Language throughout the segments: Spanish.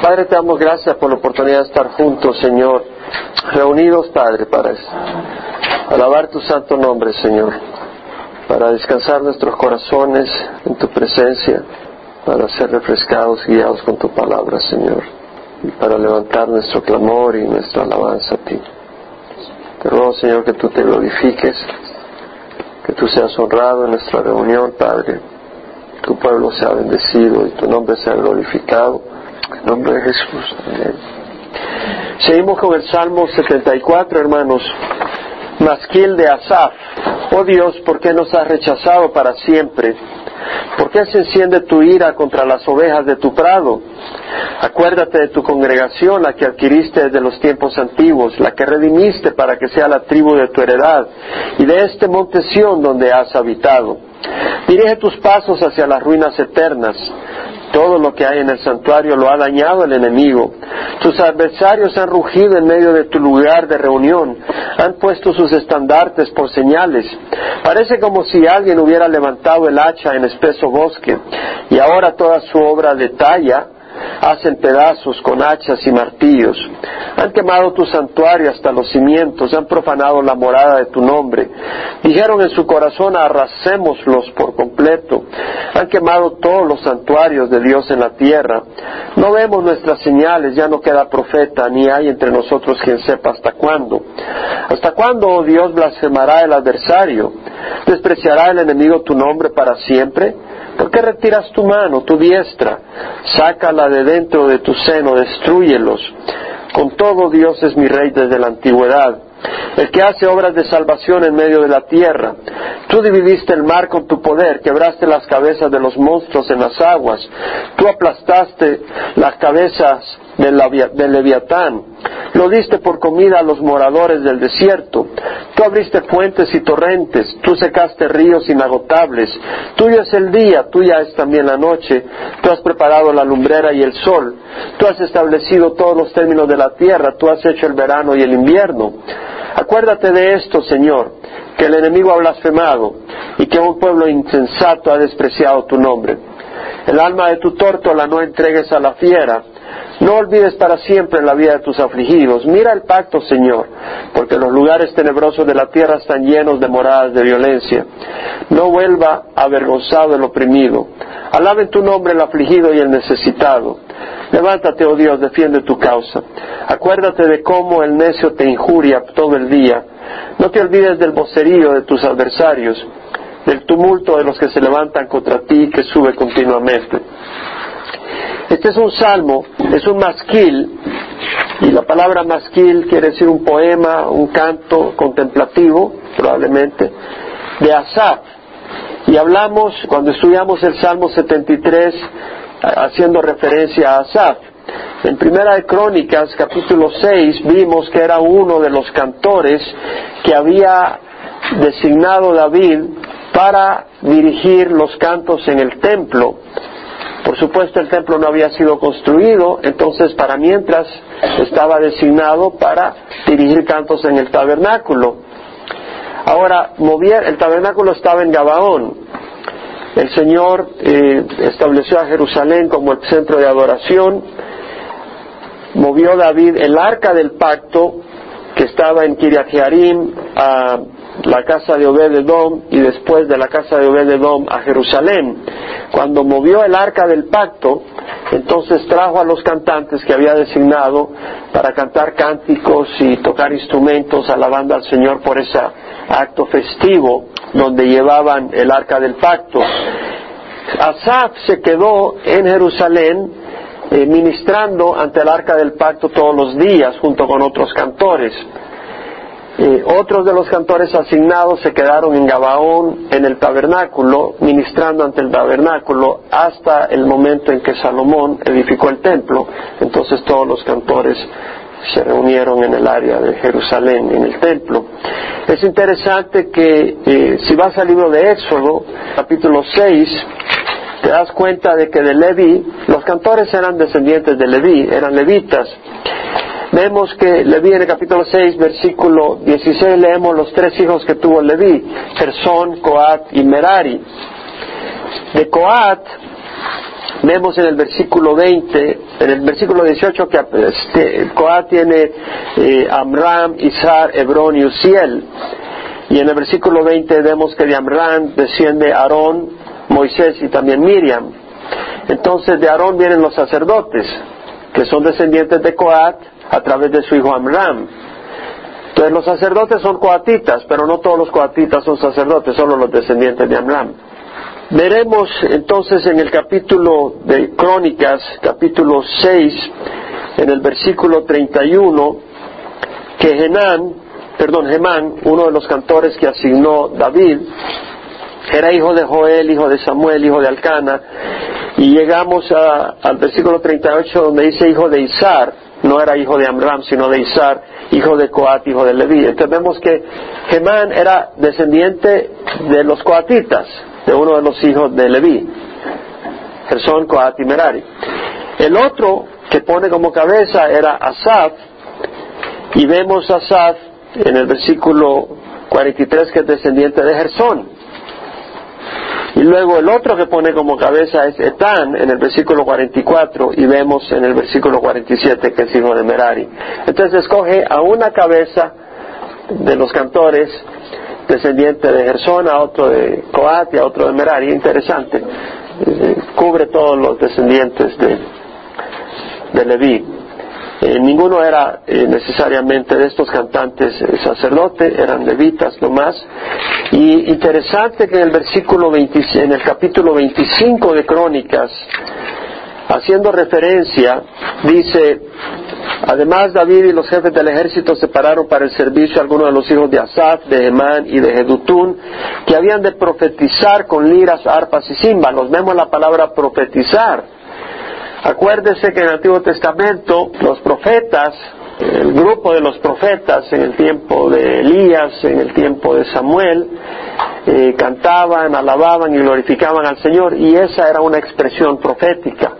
Padre, te damos gracias por la oportunidad de estar juntos, Señor, reunidos, Padre, para alabar tu santo nombre, Señor, para descansar nuestros corazones en tu presencia, para ser refrescados, guiados con tu palabra, Señor, y para levantar nuestro clamor y nuestra alabanza a ti. Te ruego, Señor, que tú te glorifiques, que tú seas honrado en nuestra reunión, Padre, tu pueblo sea bendecido y tu nombre sea glorificado nombre de Jesús. Seguimos con el Salmo 74, hermanos. Masquil de Asaf. Oh Dios, ¿por qué nos has rechazado para siempre? ¿Por qué se enciende tu ira contra las ovejas de tu prado? Acuérdate de tu congregación, la que adquiriste desde los tiempos antiguos, la que redimiste para que sea la tribu de tu heredad, y de este monte Sión donde has habitado. Dirige tus pasos hacia las ruinas eternas. Todo lo que hay en el santuario lo ha dañado el enemigo. Tus adversarios han rugido en medio de tu lugar de reunión, han puesto sus estandartes por señales. Parece como si alguien hubiera levantado el hacha en espeso bosque y ahora toda su obra de talla hacen pedazos con hachas y martillos. Han quemado tu santuario hasta los cimientos, han profanado la morada de tu nombre. Dijeron en su corazón, arrasémoslos por completo. Han quemado todos los santuarios de Dios en la tierra. No vemos nuestras señales, ya no queda profeta, ni hay entre nosotros quien sepa hasta cuándo. ¿Hasta cuándo, oh Dios, blasfemará el adversario? ¿Despreciará el enemigo tu nombre para siempre? ¿Por qué retiras tu mano, tu diestra? Sácala de dentro de tu seno, destruyelos. Con todo Dios es mi rey desde la antigüedad el que hace obras de salvación en medio de la tierra. Tú dividiste el mar con tu poder, quebraste las cabezas de los monstruos en las aguas, tú aplastaste las cabezas del, leviatán, lo diste por comida a los moradores del desierto, tú abriste fuentes y torrentes, tú secaste ríos inagotables, tuyo es el día, tuya es también la noche, tú has preparado la lumbrera y el sol, tú has establecido todos los términos de la tierra, tú has hecho el verano y el invierno. Acuérdate de esto, Señor, que el enemigo ha blasfemado y que un pueblo insensato ha despreciado tu nombre. El alma de tu tórtola no entregues a la fiera. No olvides para siempre la vida de tus afligidos. Mira el pacto, Señor, porque los lugares tenebrosos de la tierra están llenos de moradas de violencia. No vuelva avergonzado el oprimido. Alabe tu nombre el afligido y el necesitado. Levántate, oh Dios, defiende tu causa. Acuérdate de cómo el necio te injuria todo el día. No te olvides del vocerío de tus adversarios, del tumulto de los que se levantan contra ti que sube continuamente. Este es un salmo, es un masquil, y la palabra masquil quiere decir un poema, un canto contemplativo, probablemente, de Asaf. Y hablamos, cuando estudiamos el Salmo 73, haciendo referencia a Asaf. En Primera de Crónicas, capítulo 6, vimos que era uno de los cantores que había designado David para dirigir los cantos en el templo. Por supuesto, el templo no había sido construido, entonces para mientras estaba designado para dirigir cantos en el tabernáculo. Ahora, el tabernáculo estaba en Gabaón, el Señor eh, estableció a Jerusalén como el centro de adoración. Movió David el arca del pacto que estaba en Kiriat Jearim a la casa de Obed-Edom y después de la casa de Obed-Edom a Jerusalén. Cuando movió el arca del pacto, entonces trajo a los cantantes que había designado para cantar cánticos y tocar instrumentos alabando al Señor por ese acto festivo donde llevaban el arca del pacto. Asaf se quedó en Jerusalén eh, ministrando ante el arca del pacto todos los días junto con otros cantores. Otros de los cantores asignados se quedaron en Gabaón, en el tabernáculo, ministrando ante el tabernáculo hasta el momento en que Salomón edificó el templo. Entonces todos los cantores se reunieron en el área de Jerusalén, en el templo. Es interesante que eh, si vas al libro de Éxodo, capítulo 6, te das cuenta de que de Leví, los cantores eran descendientes de Leví, eran levitas. Vemos que Leví en el capítulo 6, versículo 16, leemos los tres hijos que tuvo Leví, Gersón, Coat y Merari. De Coat Vemos en el versículo 20, en el versículo 18 que este, Coat tiene eh, Amram, Isar, Hebrón y Uziel. Y en el versículo 20 vemos que de Amram desciende Aarón, Moisés y también Miriam. Entonces de Aarón vienen los sacerdotes, que son descendientes de Coat a través de su hijo Amram. Entonces los sacerdotes son coatitas, pero no todos los coatitas son sacerdotes, solo los descendientes de Amram. Veremos entonces en el capítulo de Crónicas, capítulo 6, en el versículo 31, que Genán, perdón, Gemán, uno de los cantores que asignó David, era hijo de Joel, hijo de Samuel, hijo de Alcana, y llegamos al versículo 38 donde dice hijo de Isar, no era hijo de Amram, sino de Isar, hijo de Coat, hijo de Leví. Entonces vemos que Gemán era descendiente de los coatitas, de uno de los hijos de Leví, Gersón, Coat y Merari. El otro que pone como cabeza era Asaf, y vemos a Asaf en el versículo 43 que es descendiente de Gersón. Y luego el otro que pone como cabeza es Etán en el versículo 44 y vemos en el versículo 47 que es hijo de Merari. Entonces escoge a una cabeza de los cantores descendiente de Gersón, otro de Coat otro de Merari. Interesante. Cubre todos los descendientes de, de Leví. Eh, ninguno era eh, necesariamente de estos cantantes eh, sacerdote, eran levitas nomás. Y interesante que en el versículo en el capítulo 25 de Crónicas, haciendo referencia, dice, además David y los jefes del ejército separaron para el servicio a algunos de los hijos de Asaf, de Emán y de Jedutún, que habían de profetizar con liras, arpas y címbalos. Vemos la palabra profetizar Acuérdese que en el Antiguo Testamento los profetas, el grupo de los profetas en el tiempo de Elías, en el tiempo de Samuel, eh, cantaban, alababan y glorificaban al Señor y esa era una expresión profética.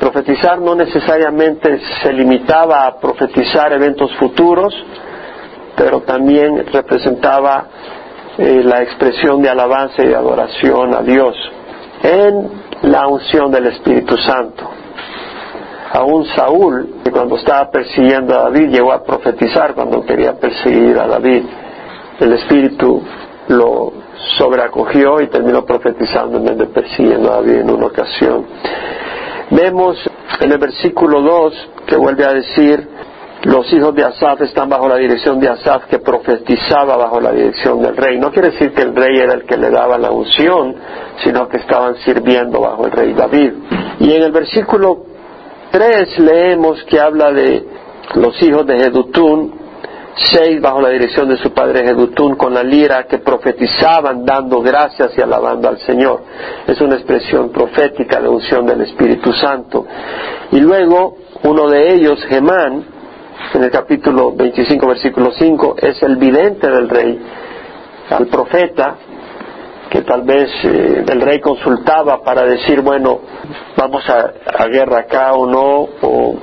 Profetizar no necesariamente se limitaba a profetizar eventos futuros, pero también representaba eh, la expresión de alabanza y adoración a Dios en la unción del Espíritu Santo un Saúl, que cuando estaba persiguiendo a David, llegó a profetizar cuando quería perseguir a David. El Espíritu lo sobreacogió y terminó profetizando en vez de persiguiendo a David en una ocasión. Vemos en el versículo 2 que vuelve a decir, los hijos de Asaf están bajo la dirección de Asaf que profetizaba bajo la dirección del rey. No quiere decir que el rey era el que le daba la unción, sino que estaban sirviendo bajo el rey David. Y en el versículo 3 leemos que habla de los hijos de Jedutún, seis bajo la dirección de su padre Jedutún con la lira que profetizaban dando gracias y alabando al Señor. Es una expresión profética de unción del Espíritu Santo. Y luego uno de ellos, Gemán, en el capítulo 25, versículo 5, es el vidente del rey, al profeta, que tal vez eh, el rey consultaba para decir, bueno, vamos a, guerra acá o no, o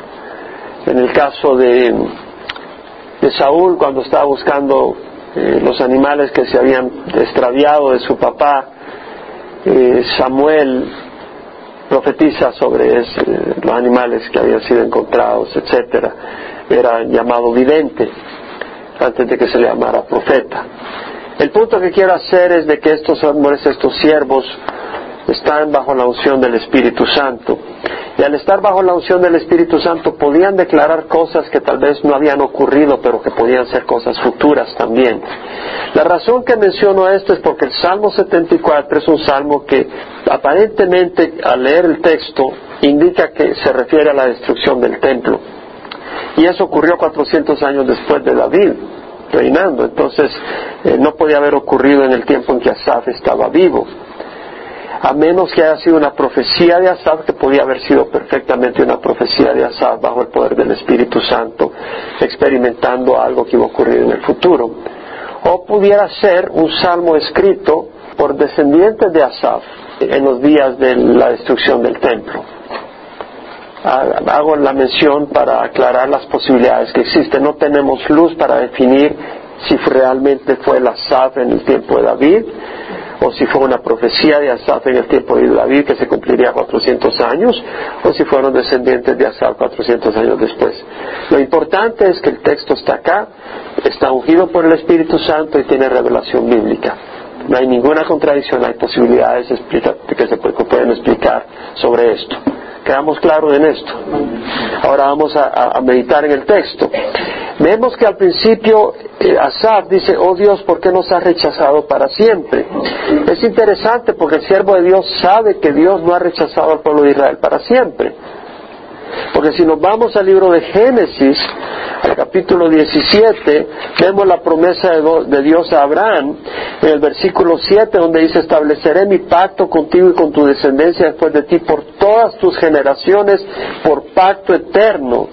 en el caso de, de Saúl cuando estaba buscando eh, los animales que se habían extraviado de su papá, eh, Samuel profetiza sobre los animales que habían sido encontrados, etcétera. Era llamado vidente antes de que se le llamara profeta. El punto que quiero hacer es de que estos hombres, estos siervos, están bajo la unción del Espíritu Santo. Y al estar bajo la unción del Espíritu Santo podían declarar cosas que tal vez no habían ocurrido, pero que podían ser cosas futuras también. La razón que menciono esto es porque el Salmo 74 es un salmo que aparentemente al leer el texto indica que se refiere a la destrucción del templo. Y eso ocurrió 400 años después de David reinando. Entonces, eh, no podía haber ocurrido en el tiempo en que Asaf estaba vivo. A menos que haya sido una profecía de Asaf, que podía haber sido perfectamente una profecía de Asaf bajo el poder del Espíritu Santo, experimentando algo que iba a ocurrir en el futuro. O pudiera ser un salmo escrito por descendientes de Asaf en los días de la destrucción del templo hago la mención para aclarar las posibilidades que existen. No tenemos luz para definir si realmente fue la SAF en el tiempo de David o si fue una profecía de Asaf en el tiempo de David que se cumpliría 400 años, o si fueron descendientes de Asaf 400 años después. Lo importante es que el texto está acá, está ungido por el Espíritu Santo y tiene revelación bíblica. No hay ninguna contradicción, hay posibilidades que se pueden explicar sobre esto. Quedamos claros en esto. Ahora vamos a, meditar en el texto. Vemos que al principio eh, Asaf dice, oh Dios, ¿por qué nos has rechazado para siempre? Es interesante porque el siervo de Dios sabe que Dios no ha rechazado al pueblo de Israel para siempre. Porque si nos vamos al libro de Génesis, capítulo 17, vemos la promesa de Dios a Abraham en el versículo 7, donde dice, estableceré mi pacto contigo y con tu descendencia después de ti por todas tus generaciones, por pacto eterno,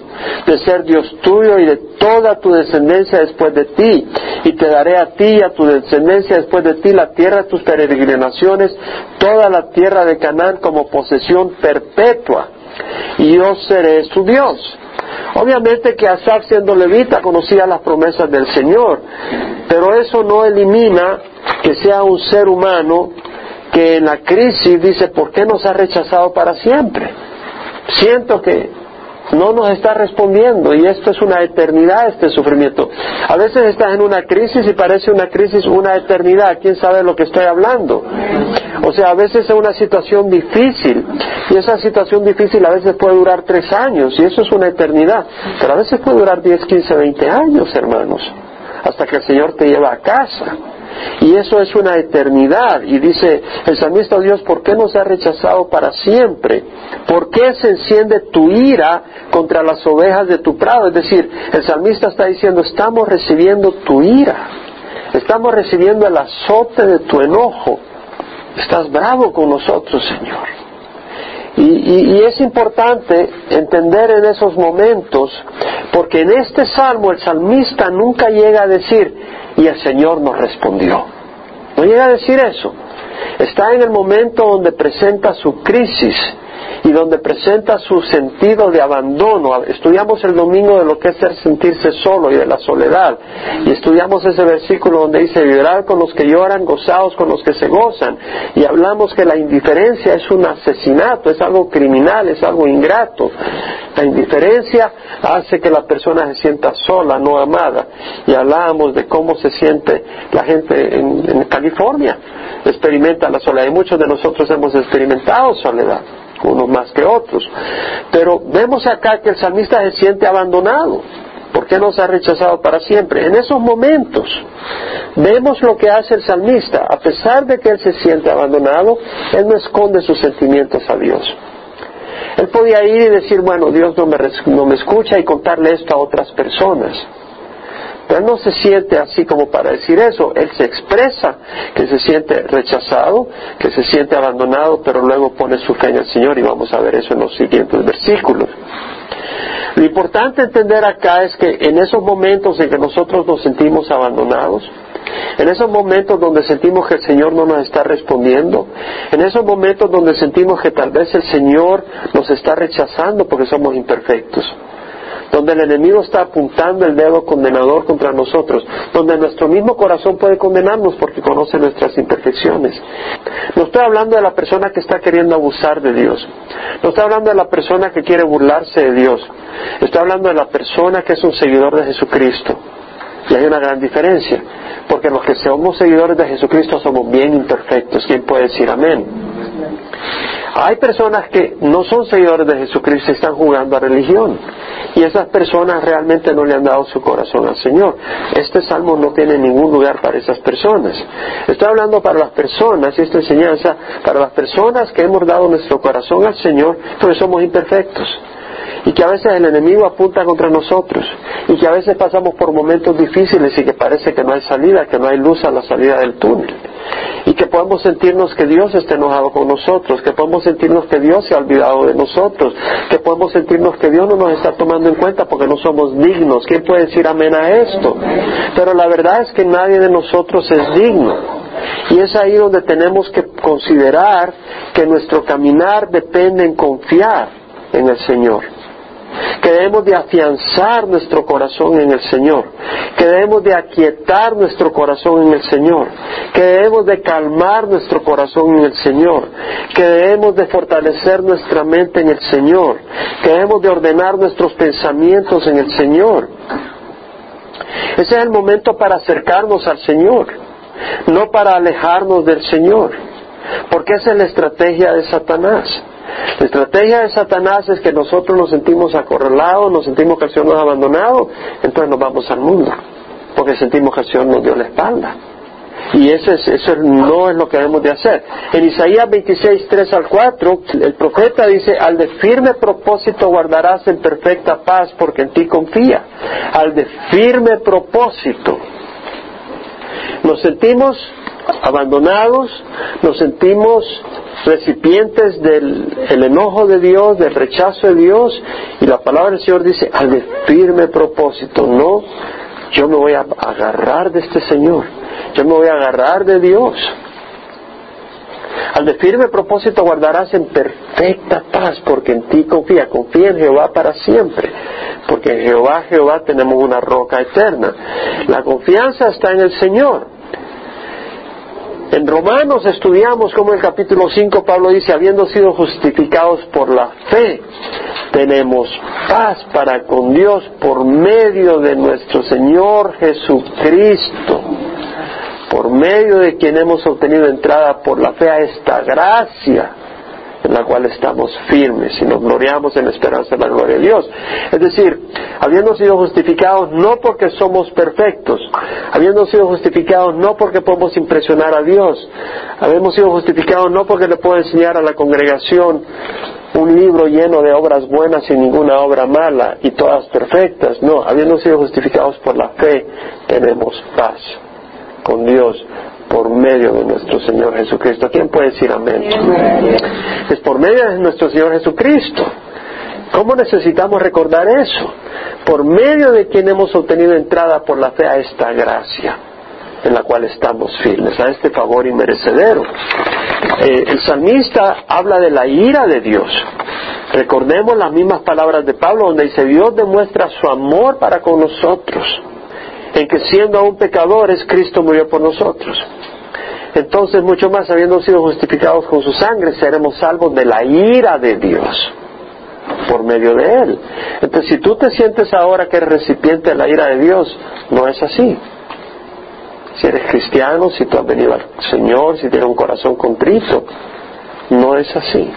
de ser Dios tuyo y de toda tu descendencia después de ti. Y te daré a ti y a tu descendencia después de ti la tierra de tus peregrinaciones, toda la tierra de Canaán como posesión perpetua y yo seré su Dios. Obviamente que Asaf siendo levita conocía las promesas del Señor, pero eso no elimina que sea un ser humano que en la crisis dice, ¿por qué nos ha rechazado para siempre? Siento que no nos está respondiendo y esto es una eternidad, este sufrimiento. A veces estás en una crisis y parece una crisis una eternidad, quién sabe lo que estoy hablando. O sea, a veces es una situación difícil y esa situación difícil a veces puede durar tres años y eso es una eternidad, pero a veces puede durar diez, quince, veinte años, hermanos, hasta que el Señor te lleva a casa. Y eso es una eternidad. Y dice el salmista Dios, ¿por qué nos ha rechazado para siempre? ¿Por qué se enciende tu ira contra las ovejas de tu prado? Es decir, el salmista está diciendo, estamos recibiendo tu ira. Estamos recibiendo el azote de tu enojo. Estás bravo con nosotros, Señor. Y, y, es importante entender en esos momentos, porque en este salmo el salmista nunca llega a decir, y el Señor nos respondió. No llega a decir eso. Está en el momento donde presenta su crisis y donde presenta su sentido de abandono. Estudiamos el domingo de lo que es ser sentirse solo y de la soledad. Y estudiamos ese versículo donde dice, llorar con los que lloran, gozados con los que se gozan. Y hablamos que la indiferencia es un asesinato, es algo criminal, es algo ingrato. La indiferencia hace que la persona se sienta sola, no amada. Y hablábamos de cómo se siente la gente en, en California. Experimenta la soledad. Y muchos de nosotros hemos experimentado soledad unos más que otros. Pero vemos acá que el salmista se siente abandonado. ¿Por qué nos ha rechazado para siempre? En esos momentos vemos lo que hace el salmista. A pesar de que él se siente abandonado, él no esconde sus sentimientos a Dios. Él podía ir y decir, bueno, Dios no me, no me escucha y contarle esto a otras personas. Él no se siente así como para decir eso, él se expresa que se siente rechazado, que se siente abandonado, pero luego pone su fe en el Señor y vamos a ver eso en los siguientes versículos. Lo importante entender acá es que en esos momentos en que nosotros nos sentimos abandonados, en esos momentos donde sentimos que el Señor no nos está respondiendo, en esos momentos donde sentimos que tal vez el Señor nos está rechazando porque somos imperfectos, donde el enemigo está apuntando el dedo condenador contra nosotros, donde nuestro mismo corazón puede condenarnos porque conoce nuestras imperfecciones. No estoy hablando de la persona que está queriendo abusar de Dios, no estoy hablando de la persona que quiere burlarse de Dios, estoy hablando de la persona que es un seguidor de Jesucristo. Y hay una gran diferencia, porque los que somos seguidores de Jesucristo somos bien imperfectos. ¿Quién puede decir amén? Hay personas que no son seguidores de Jesucristo y están jugando a religión. Y esas personas realmente no le han dado su corazón al Señor. Este salmo no tiene ningún lugar para esas personas. Estoy hablando para las personas y esta enseñanza para las personas que hemos dado nuestro corazón al Señor, porque somos imperfectos y que a veces el enemigo apunta contra nosotros y que a veces pasamos por momentos difíciles y que parece que no hay salida, que no hay luz a la salida del túnel y que podemos sentirnos que Dios está enojado con nosotros, que podemos sentirnos que Dios se ha olvidado de nosotros, que podemos sentirnos que Dios no nos está tomando en cuenta porque no somos dignos. ¿Quién puede decir amén a esto? Pero la verdad es que nadie de nosotros es digno. Y es ahí donde tenemos que considerar que nuestro caminar depende en confiar en el Señor. Que debemos de afianzar nuestro corazón en el Señor, que debemos de aquietar nuestro corazón en el Señor, que debemos de calmar nuestro corazón en el Señor, que debemos de fortalecer nuestra mente en el Señor, que debemos de ordenar nuestros pensamientos en el Señor. Ese es el momento para acercarnos al Señor, no para alejarnos del Señor, porque esa es la estrategia de Satanás. La estrategia de Satanás es que nosotros nos sentimos acorralados, nos sentimos que el Señor nos ha abandonado, entonces nos vamos al mundo, porque sentimos que el Señor nos dio la espalda. Y eso, eso no es lo que debemos de hacer. En Isaías 26, 3 al 4, el profeta dice, al de firme propósito guardarás en perfecta paz porque en ti confía. Al de firme propósito. Nos sentimos abandonados, nos sentimos recipientes del enojo de Dios, del rechazo de Dios, y la palabra del Señor dice, al de firme propósito, no, yo me voy a agarrar de este Señor, yo me voy a agarrar de Dios. Al de firme propósito guardarás en perfecta paz, porque en ti confía, confía en Jehová para siempre, porque en Jehová, Jehová tenemos una roca eterna. La confianza está en el Señor. En Romanos estudiamos como en el capítulo 5 Pablo dice, habiendo sido justificados por la fe, tenemos paz para con Dios por medio de nuestro Señor Jesucristo, por medio de quien hemos obtenido entrada por la fe a esta gracia en la cual estamos firmes y nos gloriamos en la esperanza de la gloria de Dios. Es decir, habiendo sido justificados no porque somos perfectos, habiendo sido justificados no porque podemos impresionar a Dios, habiendo sido justificados no porque le puedo enseñar a la congregación un libro lleno de obras buenas y ninguna obra mala y todas perfectas, no, habiendo sido justificados por la fe, tenemos paz con Dios por medio de nuestro Señor Jesucristo. ¿Quién puede decir amén? Es por medio de nuestro Señor Jesucristo. ¿Cómo necesitamos recordar eso? Por medio de quien hemos obtenido entrada por la fe a esta gracia en la cual estamos firmes, a este favor inmerecedero. Eh, el salmista habla de la ira de Dios. Recordemos las mismas palabras de Pablo donde dice, Dios demuestra su amor para con nosotros en que siendo aún pecadores, Cristo murió por nosotros. Entonces, mucho más, habiendo sido justificados con su sangre, seremos salvos de la ira de Dios por medio de Él. Entonces, si tú te sientes ahora que eres recipiente de la ira de Dios, no es así. Si eres cristiano, si tú has venido al Señor, si tienes un corazón contrito, no es así.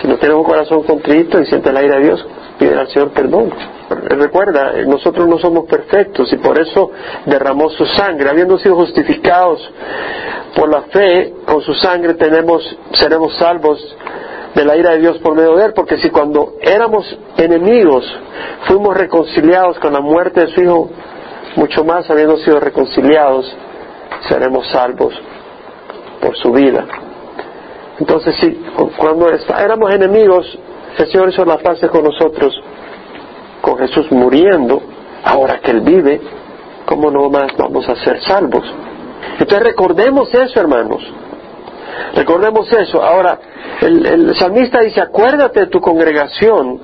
Si no tienes un corazón contrito y sientes la ira de Dios, pide al Señor perdón. Recuerda, nosotros no somos perfectos y por eso derramó su sangre. Habiendo sido justificados por la fe, con su sangre seremos salvos de la ira de Dios por medio de él, porque si cuando éramos enemigos fuimos reconciliados con la muerte de su Hijo, mucho más habiendo sido reconciliados, seremos salvos por su vida. Entonces, si cuando éramos enemigos, el Señor hizo la paz con nosotros con Jesús muriendo, ahora que Él vive, ¿cómo no más vamos a ser salvos? Entonces recordemos eso, hermanos. Recordemos eso. Ahora, el, salmista dice, acuérdate de tu congregación,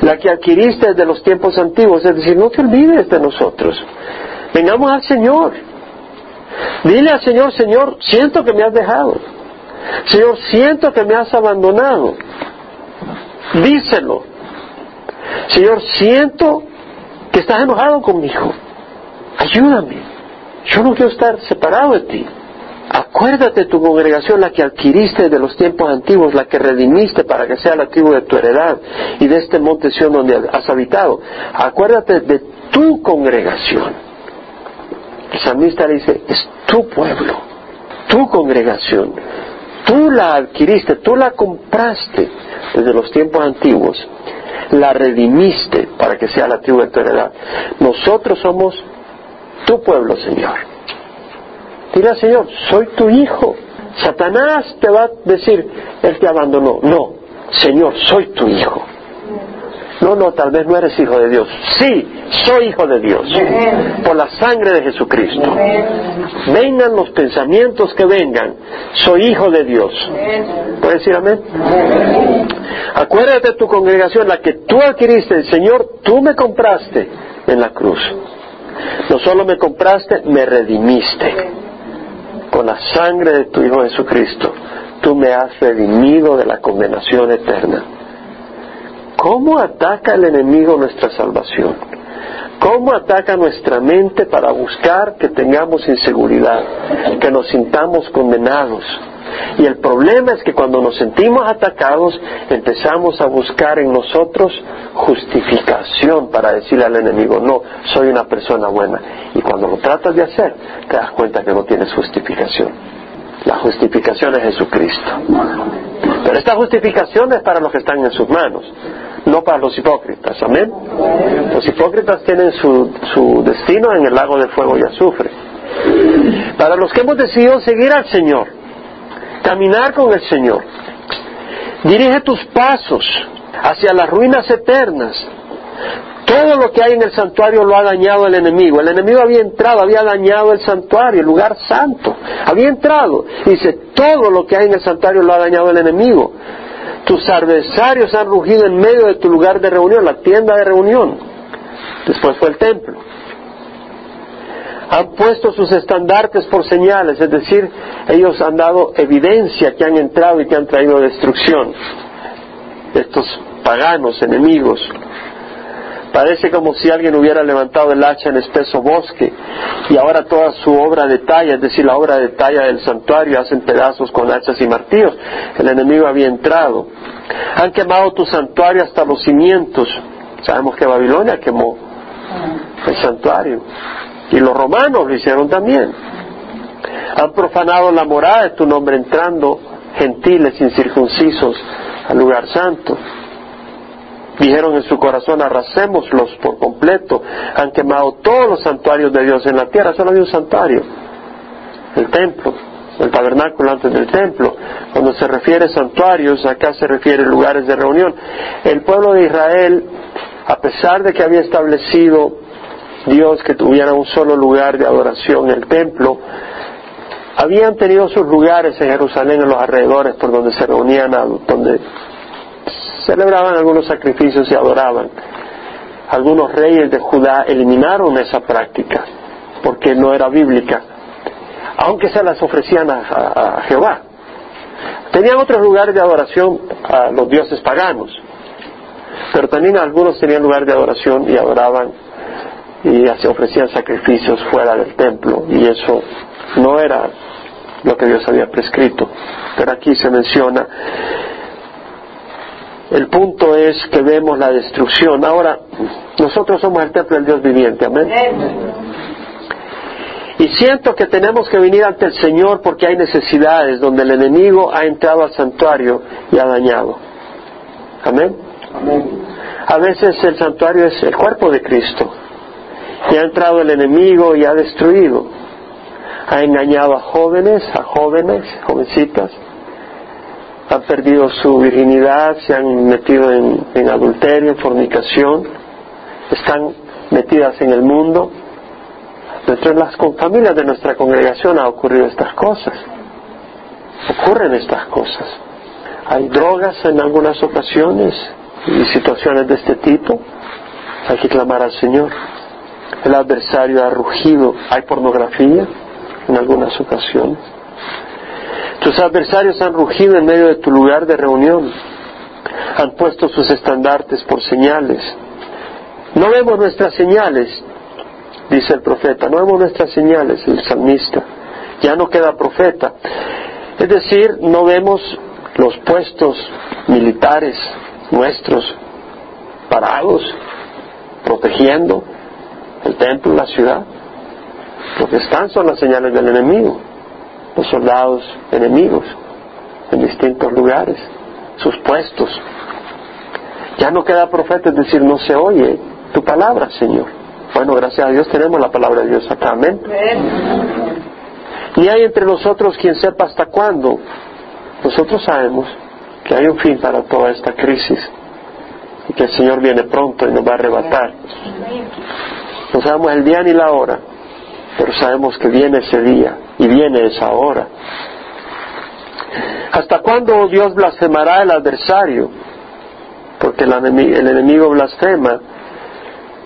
la que adquiriste desde los tiempos antiguos. Es decir, no te olvides de nosotros. Vengamos al Señor. Dile al Señor, Señor, siento que me has dejado. Señor, siento que me has abandonado. Díselo. Señor, siento que estás enojado conmigo. Ayúdame. Yo no quiero estar separado de ti. Acuérdate de tu congregación, la que adquiriste de los tiempos antiguos, la que redimiste para que sea la tribu de tu heredad y de este monte Sion donde has habitado. Acuérdate de tu congregación. El salmista le dice, es tu pueblo, tu congregación. Tú la adquiriste, tú la compraste desde los tiempos antiguos la redimiste para que sea la tribu de tu heredad. Nosotros somos tu pueblo, Señor. Al Señor, soy tu hijo. Satanás te va a decir, Él te abandonó. No, Señor, soy tu hijo. No, no, tal vez no eres hijo de Dios. Sí, soy hijo de Dios. Por la sangre de Jesucristo. Vengan los pensamientos que vengan. Soy hijo de Dios. ¿Puedes decir amén? Acuérdate de tu congregación, la que tú adquiriste, el Señor, tú me compraste en la cruz. No solo me compraste, me redimiste. Con la sangre de tu Hijo Jesucristo, tú me has redimido de la condenación eterna. ¿Cómo ataca el enemigo nuestra salvación? ¿Cómo ataca nuestra mente para buscar que tengamos inseguridad, que nos sintamos condenados? Y el problema es que cuando nos sentimos atacados, empezamos a buscar en nosotros justificación para decirle al enemigo, no, soy una persona buena. Y cuando lo tratas de hacer, te das cuenta que no tienes justificación. La justificación es Jesucristo. Pero esta justificación es para los que están en sus manos, no para los hipócritas. Amén. Los hipócritas tienen su, su destino en el lago de fuego y azufre. Para los que hemos decidido seguir al Señor, caminar con el Señor, dirige tus pasos hacia las ruinas eternas. Todo lo que hay en el santuario lo ha dañado el enemigo. El enemigo había entrado, había dañado el santuario, el lugar santo. Había entrado. Dice, todo lo que hay en el santuario lo ha dañado el enemigo. Tus adversarios han rugido en medio de tu lugar de reunión, la tienda de reunión. Después fue el templo. Han puesto sus estandartes por señales, es decir, ellos han dado evidencia que han entrado y que han traído destrucción. Estos paganos, enemigos, Parece como si alguien hubiera levantado el hacha en espeso bosque y ahora toda su obra de talla, es decir, la obra de talla del santuario, hacen pedazos con hachas y martillos. El enemigo había entrado. Han quemado tu santuario hasta los cimientos. Sabemos que Babilonia quemó el santuario. Y los romanos lo hicieron también. Han profanado la morada de tu nombre entrando gentiles incircuncisos al lugar santo. Dijeron en su corazón, arrasémoslos por completo. Han quemado todos los santuarios de Dios en la tierra. Solo había un santuario, el templo, el tabernáculo antes del templo. Cuando se refiere a santuarios, acá se refiere a lugares de reunión. El pueblo de Israel, a pesar de que había establecido Dios que tuviera un solo lugar de adoración, el templo, habían tenido sus lugares en Jerusalén, en los alrededores, por donde se reunían, donde celebraban algunos sacrificios y adoraban. Algunos reyes de Judá eliminaron esa práctica porque no era bíblica, aunque se las ofrecían a, Jehová. Tenían otros lugares de adoración a los dioses paganos, pero también algunos tenían lugar de adoración y adoraban y se ofrecían sacrificios fuera del templo y eso no era lo que Dios había prescrito. Pero aquí se menciona el punto es que vemos la destrucción. Ahora, nosotros somos el templo del Dios viviente, amén. Y siento que tenemos que venir ante el Señor porque hay necesidades donde el enemigo ha entrado al santuario y ha dañado. Amén. A veces el santuario es el cuerpo de Cristo. Y ha entrado el enemigo y ha destruido. Ha engañado a jóvenes, a jóvenes, jovencitas han perdido su virginidad, se han metido en, adulterio, en fornicación, están metidas en el mundo. Dentro de las familias de nuestra congregación ha ocurrido estas cosas. Ocurren estas cosas. Hay drogas en algunas ocasiones y situaciones de este tipo. Hay que clamar al Señor. El adversario ha rugido. Hay pornografía en algunas ocasiones. Tus adversarios han rugido en medio de tu lugar de reunión, han puesto sus estandartes por señales. No vemos nuestras señales, dice el profeta, no vemos nuestras señales, el salmista. Ya no queda profeta. Es decir, no vemos los puestos militares nuestros parados, protegiendo el templo, la ciudad. Lo que están son las señales del enemigo los soldados enemigos en distintos lugares, sus puestos. Ya no queda profeta, es decir, no se oye tu palabra, Señor. Bueno, gracias a Dios tenemos la palabra de Dios acá, amén. Y hay entre nosotros quien sepa hasta cuándo. Nosotros sabemos que hay un fin para toda esta crisis. y que el Señor viene pronto y nos va a arrebatar. No sabemos el día ni la hora, pero sabemos que viene ese día y viene esa hora. ¿Hasta cuándo Dios blasfemará el adversario? Porque el enemigo, blasfema.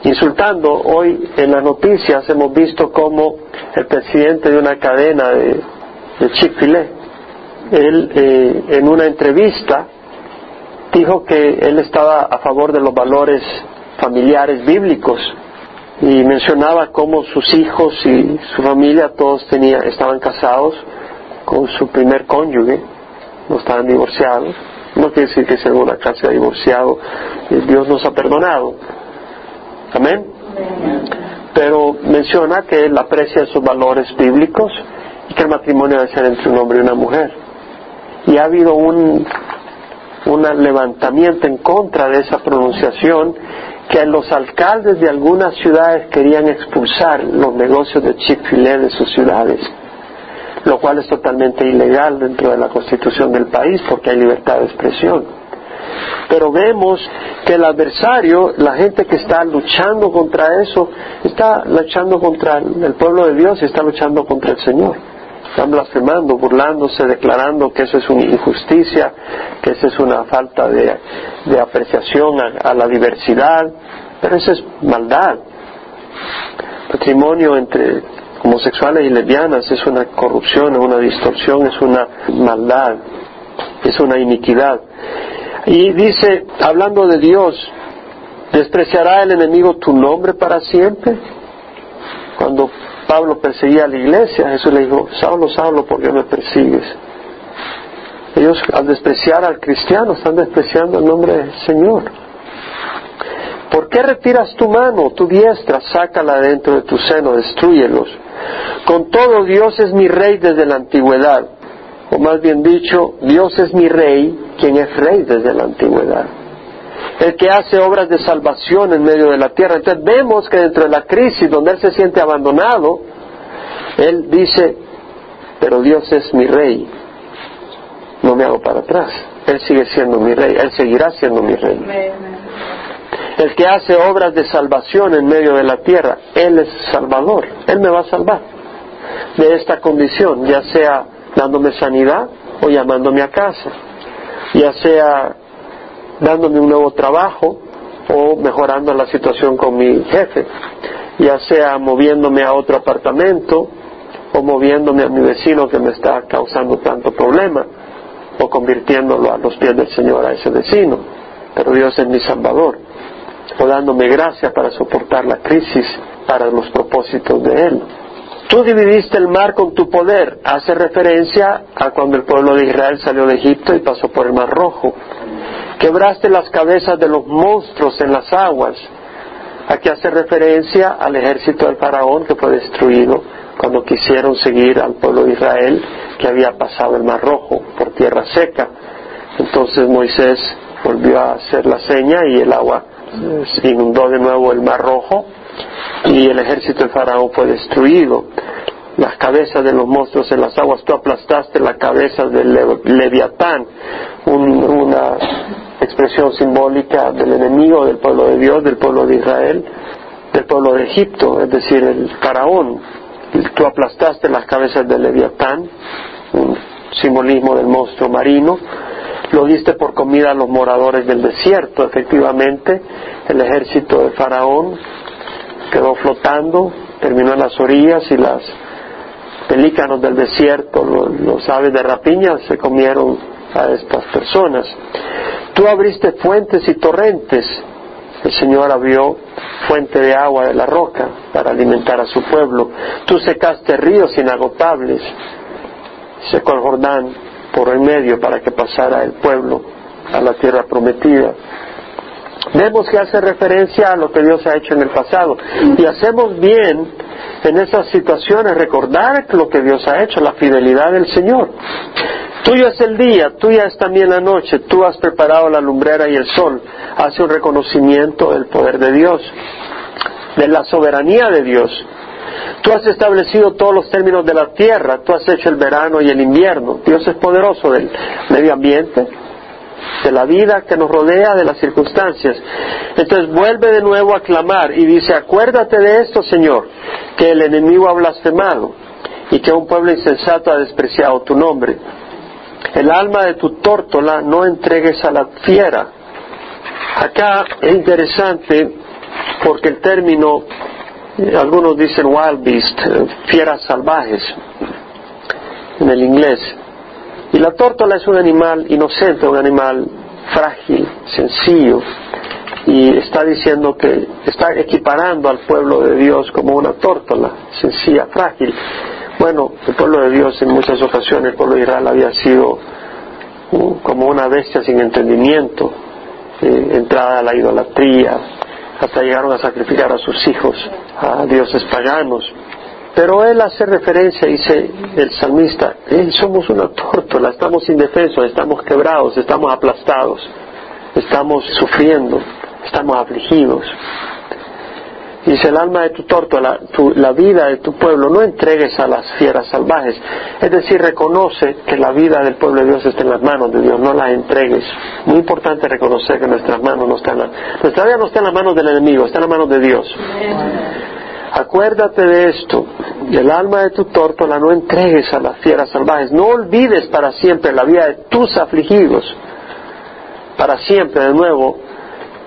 Insultando, hoy en las noticias hemos visto cómo el presidente de una cadena de, de él eh, en una entrevista dijo que él estaba a favor de los valores familiares bíblicos y mencionaba cómo sus hijos y su familia todos tenían, estaban casados con su primer cónyuge, no estaban divorciados. No quiere decir que sea una casa divorciado, Dios nos ha perdonado. Amén. Pero menciona que él aprecia esos valores bíblicos y que el matrimonio debe ser entre un hombre y una mujer. Y ha habido un, un levantamiento en contra de esa pronunciación que los alcaldes de algunas ciudades querían expulsar los negocios de Chick-fil-A de sus ciudades, lo cual es totalmente ilegal dentro de la constitución del país porque hay libertad de expresión. Pero vemos que el adversario, la gente que está luchando contra eso, está luchando contra el pueblo de Dios y está luchando contra el Señor están blasfemando, burlándose, declarando que eso es una injusticia, que eso es una falta de, apreciación a, la diversidad, pero eso es maldad. Patrimonio entre homosexuales y lesbianas es una corrupción, es una distorsión, es una maldad, es una iniquidad. Y dice, hablando de Dios, ¿despreciará el enemigo tu nombre para siempre? Cuando Pablo perseguía a la iglesia, Jesús le dijo, Saulo, Saulo, ¿por qué me persigues? Ellos al despreciar al cristiano están despreciando el nombre del Señor. ¿Por qué retiras tu mano, tu diestra, sácala dentro de tu seno, destruyelos? Con todo Dios es mi rey desde la antigüedad, o más bien dicho, Dios es mi rey, quien es rey desde la antigüedad el que hace obras de salvación en medio de la tierra. Entonces vemos que dentro de la crisis donde él se siente abandonado, él dice, pero Dios es mi rey, no me hago para atrás, él sigue siendo mi rey, él seguirá siendo mi rey. El que hace obras de salvación en medio de la tierra, él es salvador, él me va a salvar de esta condición, ya sea dándome sanidad o llamándome a casa, ya sea dándome un nuevo trabajo o mejorando la situación con mi jefe, ya sea moviéndome a otro apartamento o moviéndome a mi vecino que me está causando tanto problema o convirtiéndolo a los pies del Señor a ese vecino. Pero Dios es mi Salvador o dándome gracia para soportar la crisis para los propósitos de Él. Tú dividiste el mar con tu poder. Hace referencia a cuando el pueblo de Israel salió de Egipto y pasó por el mar rojo. Quebraste las cabezas de los monstruos en las aguas. Aquí hace referencia al ejército del faraón que fue destruido cuando quisieron seguir al pueblo de Israel que había pasado el mar rojo por tierra seca. Entonces Moisés volvió a hacer la seña y el agua inundó de nuevo el mar rojo y el ejército del faraón fue destruido. Las cabezas de los monstruos en las aguas, tú aplastaste la cabeza del leviatán, una expresión simbólica del enemigo del pueblo de Dios, del pueblo de Israel, del pueblo de Egipto, es decir, el faraón. Tú aplastaste las cabezas del leviatán, un simbolismo del monstruo marino, lo diste por comida a los moradores del desierto, efectivamente, el ejército de faraón quedó flotando, terminó en las orillas y las pelícanos del desierto, los aves de rapiña se comieron a estas personas. Tú abriste fuentes y torrentes. El Señor abrió fuente de agua de la roca para alimentar a su pueblo. Tú secaste ríos inagotables. Secó el Jordán por el medio para que pasara el pueblo a la tierra prometida. Vemos que hace referencia a lo que Dios ha hecho en el pasado. Y hacemos bien en esas situaciones recordar lo que Dios ha hecho, la fidelidad del Señor. Tuyo es el día, tuya es también la noche, tú has preparado la lumbrera y el sol. Hace un reconocimiento del poder de Dios, de la soberanía de Dios. Tú has establecido todos los términos de la tierra, tú has hecho el verano y el invierno. Dios es poderoso del medio ambiente, de la vida que nos rodea, de las circunstancias. Entonces vuelve de nuevo a clamar y dice, acuérdate de esto, Señor, que el enemigo ha blasfemado y que un pueblo insensato ha despreciado tu nombre. El alma de tu tórtola no entregues a la fiera. Acá es interesante porque el término, eh, algunos dicen wild beast, eh, fieras salvajes, en el inglés. Y la tórtola es un animal inocente, un animal frágil, sencillo, y está diciendo que está equiparando al pueblo de Dios como una tórtola, sencilla, frágil. Bueno, el pueblo de Dios en muchas ocasiones, el pueblo de Israel había sido uh, como una bestia sin entendimiento, eh, entrada a la idolatría, hasta llegaron a sacrificar a sus hijos a dioses paganos. Pero él hace referencia, dice el salmista, somos una tórtola, estamos indefensos, estamos quebrados, estamos aplastados, estamos sufriendo, estamos afligidos. Dice el alma de tu tórtola, la vida de tu pueblo, no entregues a las fieras salvajes. Es decir, reconoce que la vida del pueblo de Dios está en las manos de Dios, no la entregues. Muy importante reconocer que nuestras manos no están, nuestra vida no está en las manos del enemigo, está en las manos de Dios. Acuérdate de esto, el alma de tu tórtola no entregues a las fieras salvajes, no olvides para siempre la vida de tus afligidos, para siempre de nuevo,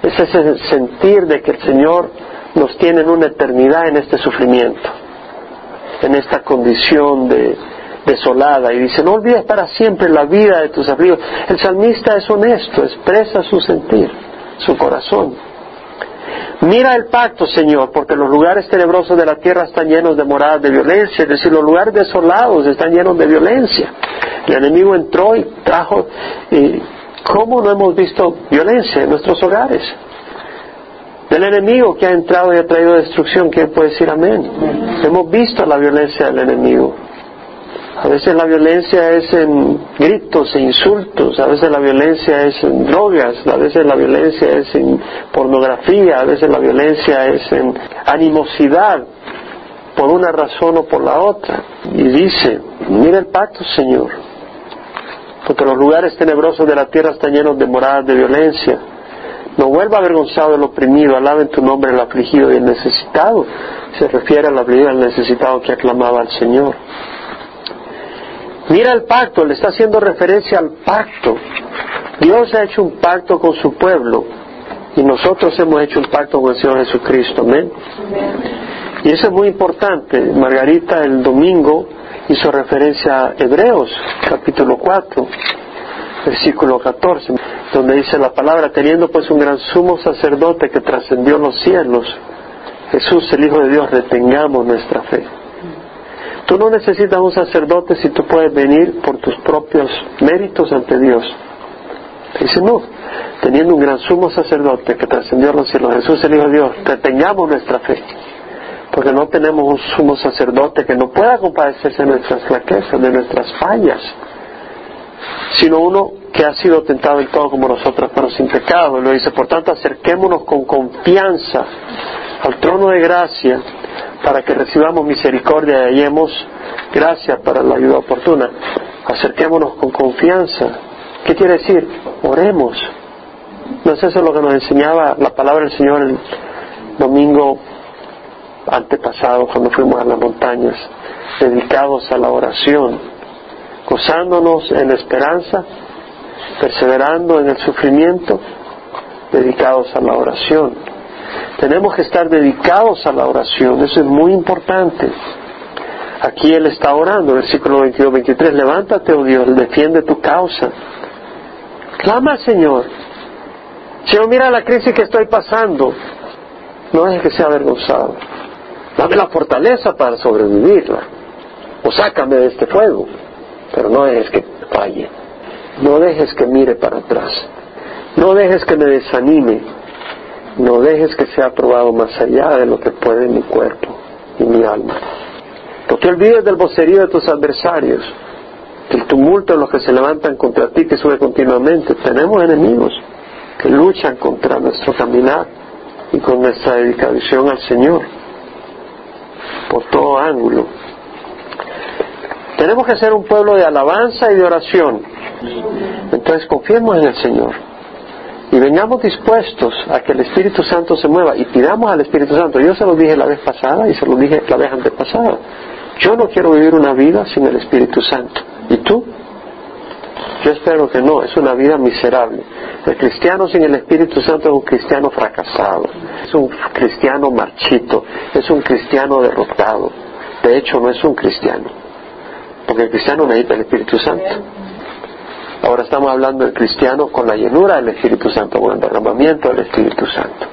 ese es el sentir de que el Señor nos tiene en una eternidad en este sufrimiento, en esta condición de desolada. Y dice, no olvides para siempre la vida de tus afligidos. El salmista es honesto, expresa su sentir, su corazón. Mira el pacto, Señor, porque los lugares tenebrosos de la tierra están llenos de moradas de violencia, es decir, los lugares desolados están llenos de violencia. El enemigo entró y trajo, y ¿cómo no hemos visto violencia en nuestros hogares? Del enemigo que ha entrado y ha traído destrucción, ¿quién puede decir amén? Hemos visto la violencia del enemigo. A veces la violencia es en gritos e insultos, a veces la violencia es en drogas, a veces la violencia es en pornografía, a veces la violencia es en animosidad por una razón o por la otra. Y dice, mira el pacto, Señor, porque los lugares tenebrosos de la tierra están llenos de moradas de violencia. No vuelva avergonzado el oprimido, en tu nombre el afligido y el necesitado. Se refiere al afligido al necesitado que aclamaba al Señor. Mira el pacto, le está haciendo referencia al pacto. Dios ha hecho un pacto con su pueblo y nosotros hemos hecho un pacto con el Señor Jesucristo. Amén. Y eso es muy importante. Margarita el domingo hizo referencia a Hebreos, capítulo 4, versículo 14, donde dice la palabra, teniendo pues un gran sumo sacerdote que trascendió los cielos, Jesús el Hijo de Dios, retengamos nuestra fe. Tú no necesitas un sacerdote si tú puedes venir por tus propios méritos ante Dios. Dice, no, teniendo un gran sumo sacerdote que trascendió los cielos, Jesús el Hijo de Dios, retengamos nuestra fe. Porque no tenemos un sumo sacerdote que no pueda compadecerse de nuestras flaquezas, de nuestras fallas, sino uno que ha sido tentado en todo como nosotros, pero sin pecado. Y lo dice, por tanto, acerquémonos con confianza al trono de gracia para que recibamos misericordia y hallemos gracia para la ayuda oportuna. Acerquémonos con confianza. ¿Qué quiere decir? Oremos. ¿No es eso lo que nos enseñaba la palabra del Señor el domingo antepasado cuando fuimos a las montañas? Dedicados a la oración, gozándonos en la esperanza, perseverando en el sufrimiento, dedicados a la oración. Tenemos que estar dedicados a la oración, eso es muy importante. Aquí Él está orando, versículo 22-23, levántate, oh Dios, defiende tu causa. Clama, Señor. Señor, mira la crisis que estoy pasando. No dejes que sea avergonzado. Dame la fortaleza para sobrevivirla. O sácame de este fuego. Pero no dejes que falle. No dejes que mire para atrás. No dejes que me desanime. No dejes que sea probado más allá de lo que puede mi cuerpo y mi alma. No te olvides del vocerío de tus adversarios, del tumulto de los que se levantan contra ti, que sube continuamente. Tenemos enemigos que luchan contra nuestro caminar y con nuestra dedicación al Señor por todo ángulo. Tenemos que ser un pueblo de alabanza y de oración. Entonces confiemos en el Señor y vengamos dispuestos a que el Espíritu Santo se mueva y pidamos al Espíritu Santo. Yo se lo dije la vez pasada y se lo dije la vez antepasada. Yo no quiero vivir una vida sin el Espíritu Santo. ¿Y tú? Yo espero que no, es una vida miserable. El cristiano sin el Espíritu Santo es un cristiano fracasado, es un cristiano marchito, es un cristiano derrotado. De hecho, no es un cristiano, porque el cristiano necesita el Espíritu Santo. Ahora estamos hablando del cristiano con la llenura del Espíritu Santo, con el derramamiento del Espíritu Santo.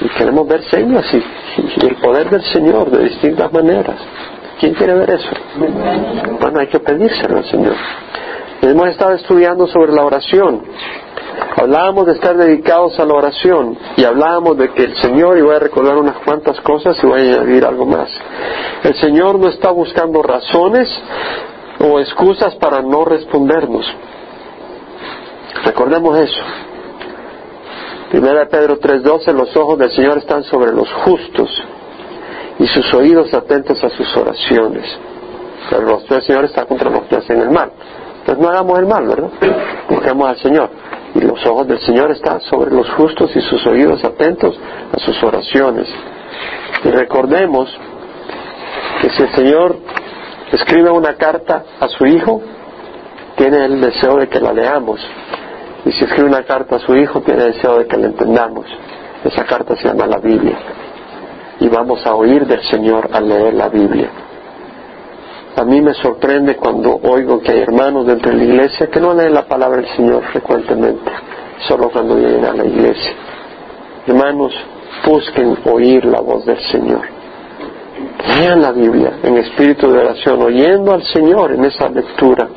Y queremos ver señas y, y el poder del Señor de distintas maneras. ¿Quién quiere ver eso? Bueno, hay que pedírselo al Señor. Hemos estado estudiando sobre la oración. Hablábamos de estar dedicados a la oración y hablábamos de que el Señor, y voy a recordar unas cuantas cosas y voy a añadir algo más, el Señor no está buscando razones o excusas para no respondernos. Recordemos eso. Primera Pedro 3:12, los ojos del Señor están sobre los justos y sus oídos atentos a sus oraciones. Pero los del Señor está contra los que hacen el mal. Entonces no hagamos el mal, ¿verdad? Busquemos al Señor. Y los ojos del Señor están sobre los justos y sus oídos atentos a sus oraciones. Y recordemos que si el Señor escribe una carta a su Hijo, tiene el deseo de que la leamos. Y si escribe una carta a su Hijo, tiene deseo de que la entendamos. Esa carta se llama la Biblia. Y vamos a oír del Señor al leer la Biblia. A mí me sorprende cuando oigo que hay hermanos dentro de la iglesia que no leen la palabra del Señor frecuentemente, solo cuando vienen a la iglesia. Hermanos, busquen oír la voz del Señor. Lean la Biblia en espíritu de oración, oyendo al Señor en esa lectura.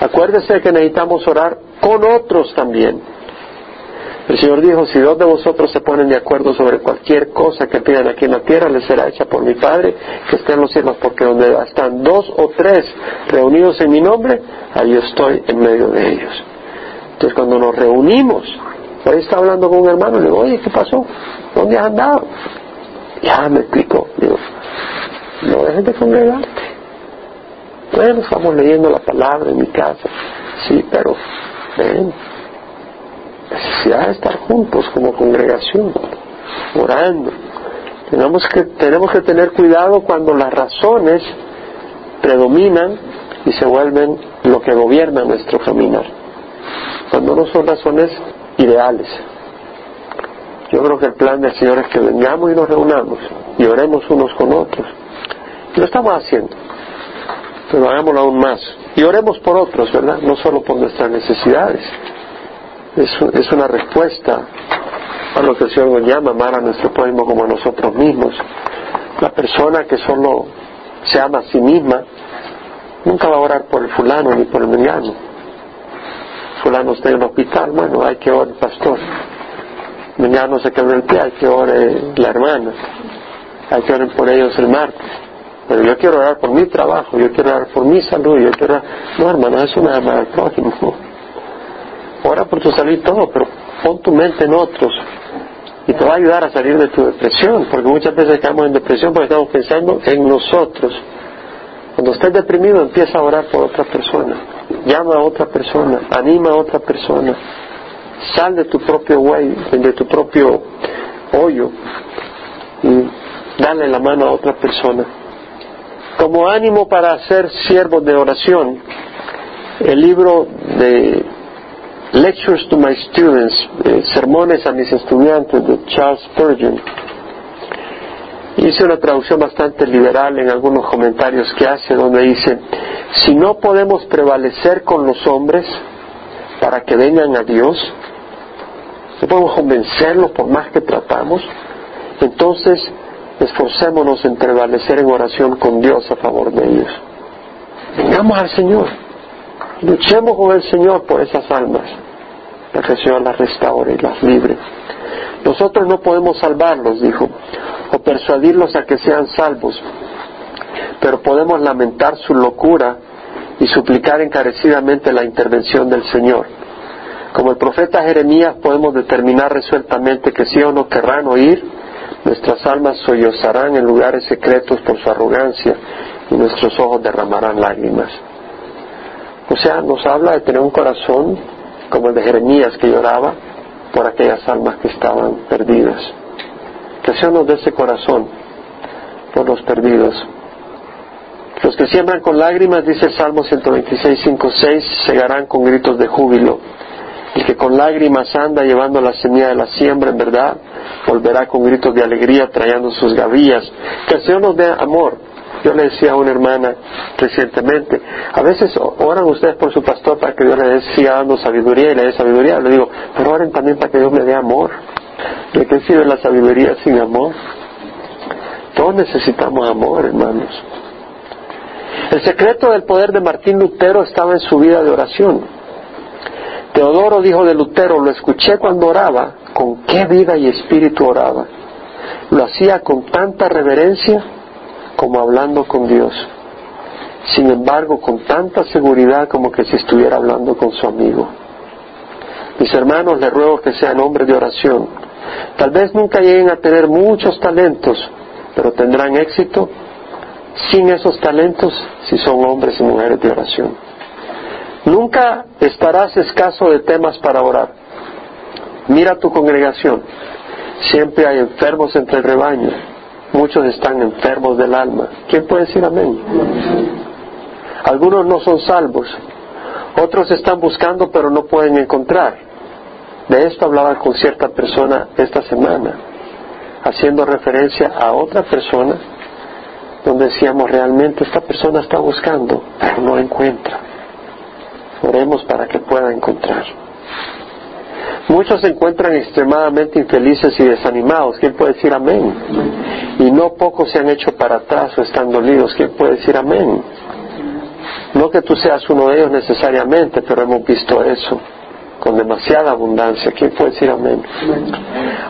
Acuérdese que necesitamos orar con otros también. El Señor dijo, si dos de vosotros se ponen de acuerdo sobre cualquier cosa que pidan aquí en la tierra, les será hecha por mi Padre que esté en los cielos, porque donde están dos o tres reunidos en mi nombre, ahí estoy en medio de ellos. Entonces cuando nos reunimos, hoy está hablando con un hermano, le digo, oye, ¿qué pasó? ¿Dónde has andado? Ya me explicó, digo, no dejes de congregarte. Bueno, estamos leyendo la palabra en mi casa, sí, pero ven, necesidad de estar juntos como congregación, orando. Tenemos que, tenemos que tener cuidado cuando las razones predominan y se vuelven lo que gobierna nuestro caminar. Cuando no son razones ideales. Yo creo que el plan del Señor es que vengamos y nos reunamos y oremos unos con otros. Lo estamos haciendo, pero hagámoslo aún más. Y oremos por otros, ¿verdad? No solo por nuestras necesidades, es, una respuesta a lo que el Señor nos llama, amar a nuestro prójimo como a nosotros mismos. La persona que solo se ama a sí misma nunca va a orar por el fulano ni por el mengano. Fulano está en el hospital, bueno, hay que orar el pastor. Mengano se quebró el pie, hay que orar la hermana. Hay que orar por ellos el martes. Pero yo quiero orar por mi trabajo, yo quiero orar por mi salud, yo quiero orar... No, hermano, eso no es amar al prójimo. Ora por tu salud y todo, pero pon tu mente en otros y te va a ayudar a salir de tu depresión, porque muchas veces estamos en depresión porque estamos pensando en nosotros. Cuando estés deprimido empieza a orar por otra persona, llama a otra persona, anima a otra persona, sal de tu propio de tu propio hoyo y dale la mano a otra persona. Como ánimo para ser siervos de oración, el libro de Lectures to My Students, eh, sermones a mis estudiantes de Charles Spurgeon. Hice una traducción bastante liberal en algunos comentarios que hace, donde dice, si no podemos prevalecer con los hombres para que vengan a Dios, no podemos convencerlos por más que tratamos, entonces esforcémonos en prevalecer en oración con Dios a favor de ellos. Vengamos al Señor. Luchemos con el Señor por esas almas, para que el Señor las restaure y las libre. Nosotros no podemos salvarlos, dijo, o persuadirlos a que sean salvos, pero podemos lamentar su locura y suplicar encarecidamente la intervención del Señor. Como el profeta Jeremías podemos determinar resueltamente que si o no querrán oír, nuestras almas sollozarán en lugares secretos por su arrogancia y nuestros ojos derramarán lágrimas. O sea, nos habla de tener un corazón como el de Jeremías que lloraba por aquellas almas que estaban perdidas. Que sea nos de ese corazón por los perdidos. Los que siembran con lágrimas, dice el Salmo 126, 5, 6, segarán con gritos de júbilo. Que con lágrimas anda llevando la semilla de la siembra, en verdad, volverá con gritos de alegría trayendo sus gavillas. Que el Señor nos dé amor. Yo le decía a una hermana recientemente, a veces oran ustedes por su pastor para que Dios le siga dando sabiduría y le dé sabiduría. Le digo, pero oren también para que Dios me dé amor. ¿De qué sirve la sabiduría sin amor? Todos necesitamos amor, hermanos. El secreto del poder de Martín Lutero estaba en su vida de oración. Teodoro dijo de Lutero, lo escuché cuando oraba, con qué vida y espíritu oraba. Lo hacía con tanta reverencia como hablando con Dios. Sin embargo, con tanta seguridad como que si estuviera hablando con su amigo. Mis hermanos, les ruego que sean hombres de oración. Tal vez nunca lleguen a tener muchos talentos, pero tendrán éxito sin esos talentos si son hombres y mujeres de oración. Nunca estarás escaso de temas para orar. Mira tu congregación. Siempre hay enfermos entre el rebaño. Muchos están enfermos del alma. ¿Quién puede decir amén? Algunos no son salvos. Otros están buscando pero no pueden encontrar. De esto hablaba con cierta persona esta semana, haciendo referencia a otra persona donde decíamos realmente esta persona está buscando, pero no encuentra. Oremos para que pueda encontrar. Muchos se encuentran extremadamente infelices y desanimados. ¿Quién puede decir amén? Y no pocos se han hecho para atrás o están dolidos. ¿Quién puede decir amén? No que tú seas uno de ellos necesariamente, pero hemos visto eso con demasiada abundancia. ¿Quién puede decir amén?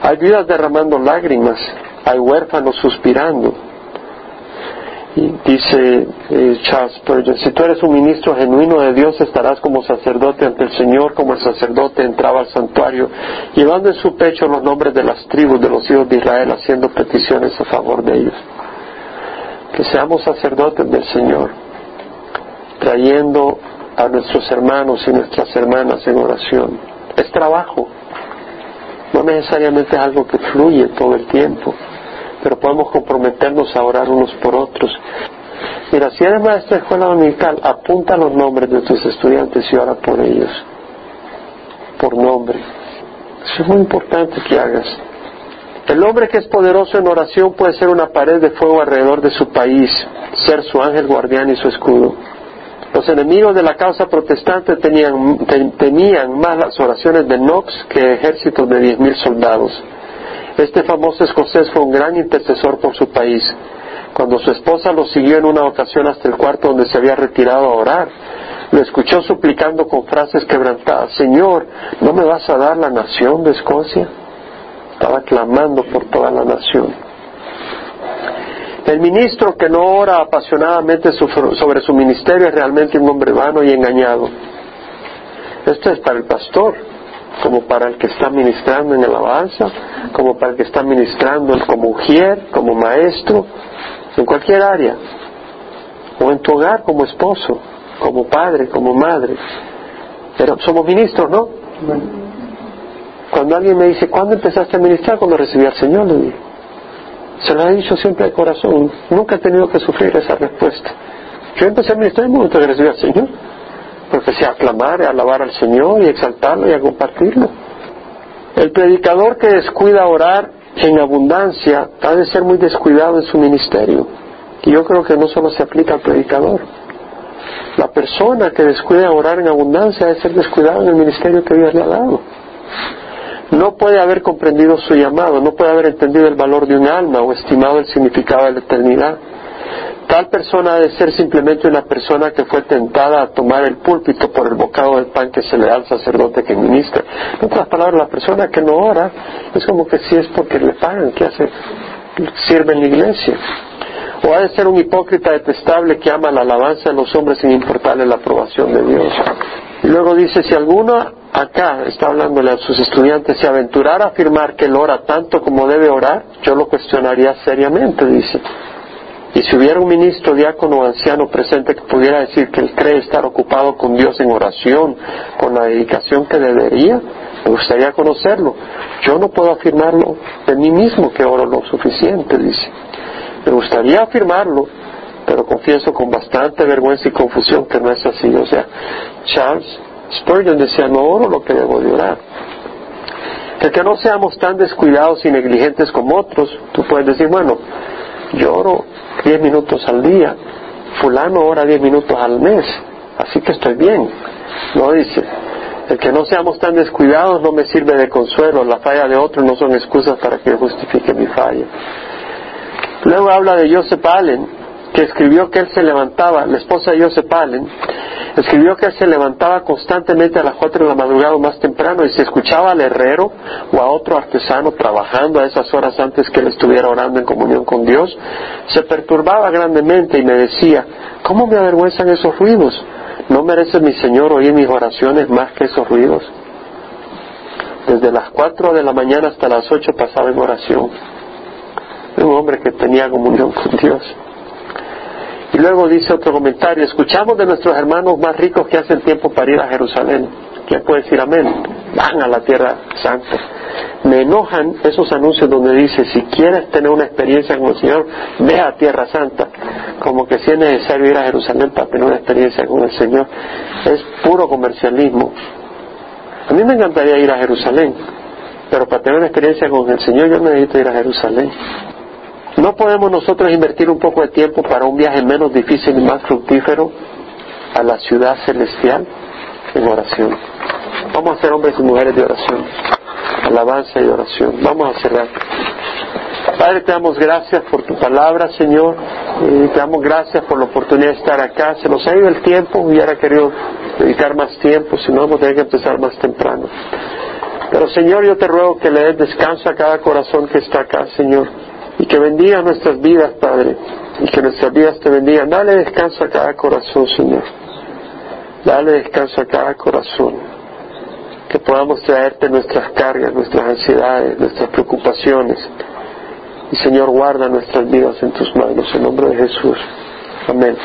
Hay vidas derramando lágrimas, hay huérfanos suspirando, y dice eh, Charles Spurgeon, si tú eres un ministro genuino de Dios, estarás como sacerdote ante el Señor, como el sacerdote entraba al santuario, llevando en su pecho los nombres de las tribus de los hijos de Israel, haciendo peticiones a favor de ellos. Que seamos sacerdotes del Señor, trayendo a nuestros hermanos y nuestras hermanas en oración. Es trabajo, no necesariamente es algo que fluye todo el tiempo pero podemos comprometernos a orar unos por otros. Mira, si eres maestro de escuela dominical, apunta los nombres de tus estudiantes y ora por ellos, por nombre. Eso es muy importante que hagas. El hombre que es poderoso en oración puede ser una pared de fuego alrededor de su país, ser su ángel guardián y su escudo. Los enemigos de la causa protestante tenían, más las oraciones de Knox que ejércitos de diez mil soldados. Este famoso escocés fue un gran intercesor por su país. Cuando su esposa lo siguió en una ocasión hasta el cuarto donde se había retirado a orar, lo escuchó suplicando con frases quebrantadas, Señor, ¿no me vas a dar la nación de Escocia? Estaba clamando por toda la nación. El ministro que no ora apasionadamente sobre su ministerio es realmente un hombre vano y engañado. Esto es para el pastor como para el que está ministrando en alabanza, como para el que está ministrando como mujer, como maestro, en cualquier área, o en tu hogar como esposo, como padre, como madre. Pero somos ministros, ¿no? Cuando alguien me dice, ¿cuándo empezaste a ministrar? Cuando recibí al Señor, le digo. Se lo he dicho siempre de corazón. Nunca he tenido que sufrir esa respuesta. Yo empecé a ministrar en el momento que recibí al Señor empecé a aclamar, alabar al Señor y exaltarlo y a compartirlo. El predicador que descuida orar en abundancia ha de ser muy descuidado en su ministerio. Y yo creo que no solo se aplica al predicador. La persona que descuida orar en abundancia ha de ser descuidado en el ministerio que Dios le ha dado. No puede haber comprendido su llamado, no puede haber entendido el valor de un alma o estimado el significado de la eternidad Tal persona ha de ser simplemente una persona que fue tentada a tomar el púlpito por el bocado del pan que se le da al sacerdote que ministra. En otras palabras, la persona que no ora es como que si es porque le pagan, ¿qué hace? Sirve en la iglesia. O ha de ser un hipócrita detestable que ama la alabanza de los hombres sin importarle la aprobación de Dios. Y luego dice, si alguno acá está hablándole a sus estudiantes, se aventurara a afirmar que él ora tanto como debe orar, yo lo cuestionaría seriamente, dice. Y si hubiera un ministro, diácono o anciano presente que pudiera decir que él cree estar ocupado con Dios en oración, con la dedicación que debería, me gustaría conocerlo. Yo no puedo afirmarlo de mí mismo que oro lo suficiente, dice. Me gustaría afirmarlo, pero confieso con bastante vergüenza y confusión que no es así. O sea, Charles Spurgeon decía, no oro lo que debo de orar. El que no seamos tan descuidados y negligentes como otros, tú puedes decir, bueno, yo oro diez minutos al día, fulano ora diez minutos al mes, así que estoy bien. No dice, el que no seamos tan descuidados no me sirve de consuelo, la falla de otros no son excusas para que justifique mi falla. Luego habla de Joseph Allen, que escribió que él se levantaba, la esposa de Joseph Allen, escribió que él se levantaba constantemente a las cuatro de la madrugada más temprano y se escuchaba al herrero o a otro artesano trabajando a esas horas antes que él estuviera orando en comunión con Dios, se perturbaba grandemente y me decía, ¿cómo me avergüenzan esos ruidos? ¿No merece mi Señor oír mis oraciones más que esos ruidos? Desde las cuatro de la mañana hasta las ocho pasaba en oración. Un hombre que tenía comunión con Dios. Luego dice otro comentario, escuchamos de nuestros hermanos más ricos que hacen tiempo para ir a Jerusalén. ¿Quién puede decir amén? Van a la tierra santa. Me enojan esos anuncios donde dice, si quieres tener una experiencia con el Señor, ve a Tierra Santa. Como que si es necesario ir a Jerusalén para tener una experiencia con el Señor. Es puro comercialismo. A mí me encantaría ir a Jerusalén, pero para tener una experiencia con el Señor yo necesito ir a Jerusalén. ¿No podemos nosotros invertir un poco de tiempo para un viaje menos difícil y más fructífero a la ciudad celestial en oración? Vamos a ser hombres y mujeres de oración, alabanza y oración. Vamos a cerrar. Padre, te damos gracias por tu palabra, Señor. Y te damos gracias por la oportunidad de estar acá. Se nos ha ido el tiempo, hubiera querido dedicar más tiempo, si no, vamos a tener que empezar más temprano. Pero Señor, yo te ruego que le des descanso a cada corazón que está acá, Señor y que bendiga nuestras vidas, Padre, y que nuestras vidas te bendigan. Dale descanso a cada corazón, Señor. Dale descanso a cada corazón. Que podamos traerte nuestras cargas, nuestras ansiedades, nuestras preocupaciones. Y Señor, guarda nuestras vidas en tus manos, en nombre de Jesús. Amén.